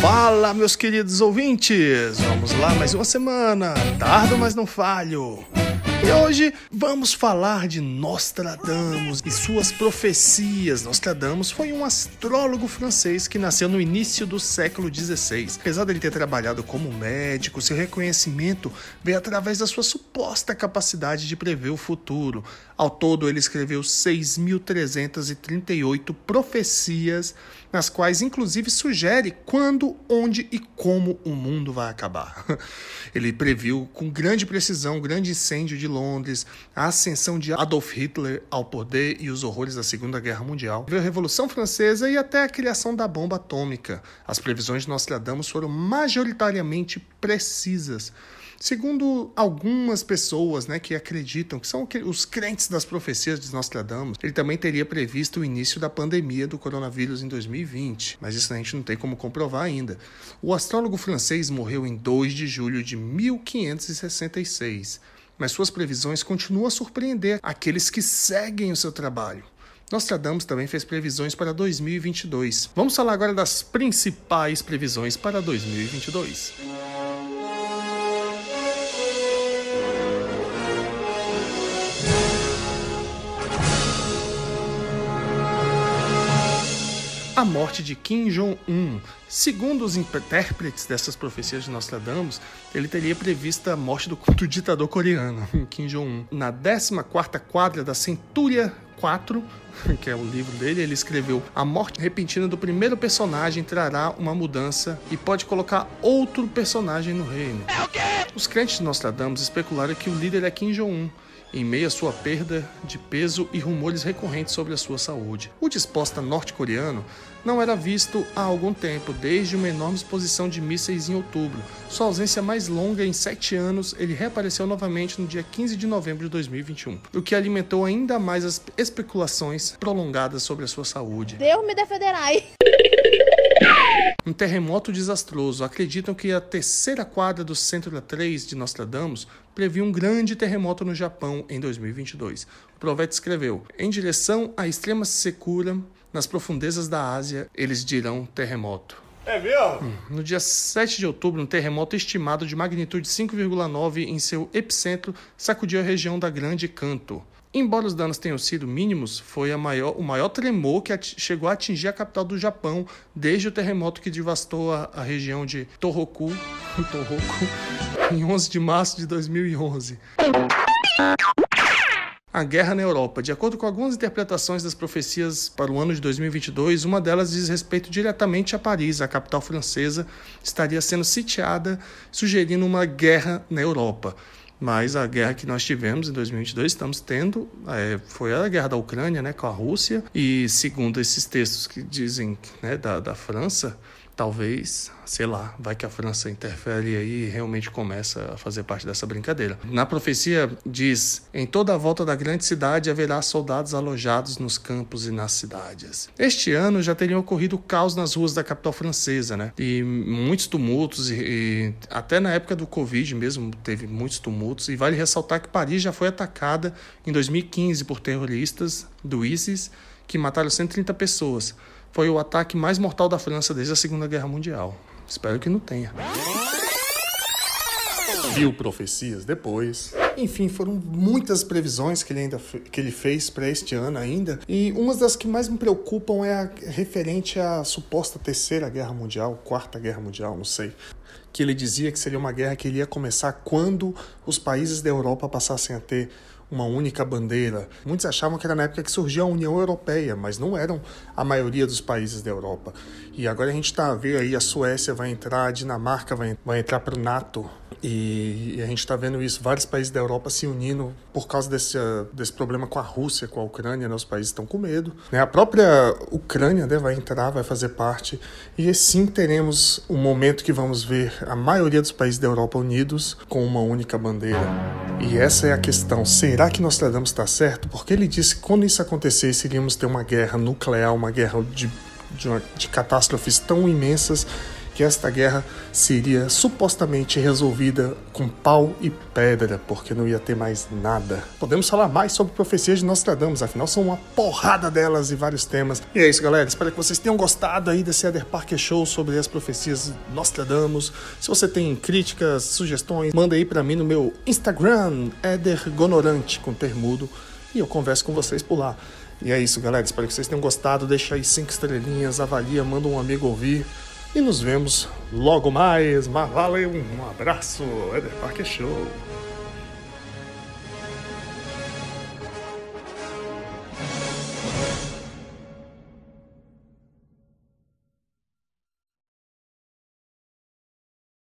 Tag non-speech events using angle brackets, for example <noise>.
Fala, meus queridos ouvintes! Vamos lá, mais uma semana. Tardo, mas não falho. E hoje vamos falar de Nostradamus e suas profecias. Nostradamus foi um astrólogo francês que nasceu no início do século XVI. Apesar de ele ter trabalhado como médico, seu reconhecimento veio através da sua suposta capacidade de prever o futuro. Ao todo, ele escreveu 6.338 profecias, nas quais inclusive sugere quando, onde e como o mundo vai acabar. <laughs> Ele previu com grande precisão o grande incêndio de Londres, a ascensão de Adolf Hitler ao poder e os horrores da Segunda Guerra Mundial, a Revolução Francesa e até a criação da bomba atômica. As previsões de Nostradamus foram majoritariamente precisas. Segundo algumas pessoas né, que acreditam que são os crentes das profecias de Nostradamus, ele também teria previsto o início da pandemia do coronavírus em 2020, mas isso a gente não tem como comprovar ainda. O astrólogo francês morreu em 2 de julho de 1566, mas suas previsões continuam a surpreender aqueles que seguem o seu trabalho. Nostradamus também fez previsões para 2022. Vamos falar agora das principais previsões para 2022. A morte de Kim Jong-un. Segundo os intérpretes dessas profecias de Nostradamus, ele teria previsto a morte do, do ditador coreano, <laughs> Kim Jong-un. Na 14ª quadra da Centúria 4, <laughs> que é o livro dele, ele escreveu: A morte repentina do primeiro personagem trará uma mudança e pode colocar outro personagem no reino. Os crentes de Nostradamus especularam que o líder é Kim Jong-un em meio à sua perda de peso e rumores recorrentes sobre a sua saúde. O disposta norte-coreano não era visto há algum tempo, desde uma enorme exposição de mísseis em outubro. Sua ausência mais longa em sete anos, ele reapareceu novamente no dia 15 de novembro de 2021, o que alimentou ainda mais as especulações prolongadas sobre a sua saúde. Deus me defenderá. Um terremoto desastroso. Acreditam que a terceira quadra do Centro 3 de Nostradamus previu um grande terremoto no Japão em 2022. O profeta escreveu: Em direção à extrema secura, nas profundezas da Ásia, eles dirão terremoto. É mesmo? Hum, no dia 7 de outubro, um terremoto estimado de magnitude 5,9 em seu epicentro sacudiu a região da Grande Canto. Embora os danos tenham sido mínimos, foi maior, o maior tremor que chegou a atingir a capital do Japão desde o terremoto que devastou a, a região de Tohoku, <laughs> Tohoku em 11 de março de 2011. A guerra na Europa. De acordo com algumas interpretações das profecias para o ano de 2022, uma delas diz respeito diretamente a Paris. A capital francesa estaria sendo sitiada, sugerindo uma guerra na Europa. Mas a guerra que nós tivemos em 2022, estamos tendo, é, foi a guerra da Ucrânia né, com a Rússia. E segundo esses textos que dizem né, da, da França, talvez, sei lá, vai que a França interfere aí e realmente começa a fazer parte dessa brincadeira. Na profecia diz: em toda a volta da grande cidade haverá soldados alojados nos campos e nas cidades. Este ano já teriam ocorrido caos nas ruas da capital francesa, né? E muitos tumultos, e, e até na época do Covid mesmo teve muitos tumultos. E vale ressaltar que Paris já foi atacada em 2015 por terroristas do ISIS que mataram 130 pessoas foi o ataque mais mortal da França desde a Segunda Guerra Mundial. Espero que não tenha. Viu profecias depois. Enfim, foram muitas previsões que ele ainda que ele fez para este ano ainda. E uma das que mais me preocupam é a referente à suposta terceira guerra mundial, quarta guerra mundial, não sei. Que ele dizia que seria uma guerra que iria começar quando os países da Europa passassem a ter uma única bandeira. Muitos achavam que era na época que surgiu a União Europeia, mas não eram a maioria dos países da Europa. E agora a gente está ver aí a Suécia vai entrar, a Dinamarca vai, vai entrar para o NATO. E, e a gente está vendo isso, vários países da Europa se unindo por causa desse, desse problema com a Rússia, com a Ucrânia, né? os países estão com medo. Né? A própria Ucrânia né, vai entrar, vai fazer parte, e assim teremos um momento que vamos ver a maioria dos países da Europa unidos com uma única bandeira. E essa é a questão: será que Nostradamus está certo? Porque ele disse que quando isso acontecesse, iríamos ter uma guerra nuclear, uma guerra de, de, uma, de catástrofes tão imensas que esta guerra seria supostamente resolvida com pau e pedra, porque não ia ter mais nada. Podemos falar mais sobre profecias de Nostradamus, afinal são uma porrada delas e vários temas. E é isso, galera. Espero que vocês tenham gostado aí desse Eder Parker Show sobre as profecias de Nostradamus. Se você tem críticas, sugestões, manda aí para mim no meu Instagram, Eder Gonorante, com termudo, e eu converso com vocês por lá. E é isso, galera. Espero que vocês tenham gostado. Deixa aí cinco estrelinhas, avalia, manda um amigo ouvir. E nos vemos logo mais. Mas valeu, um abraço. Eder Parque Show.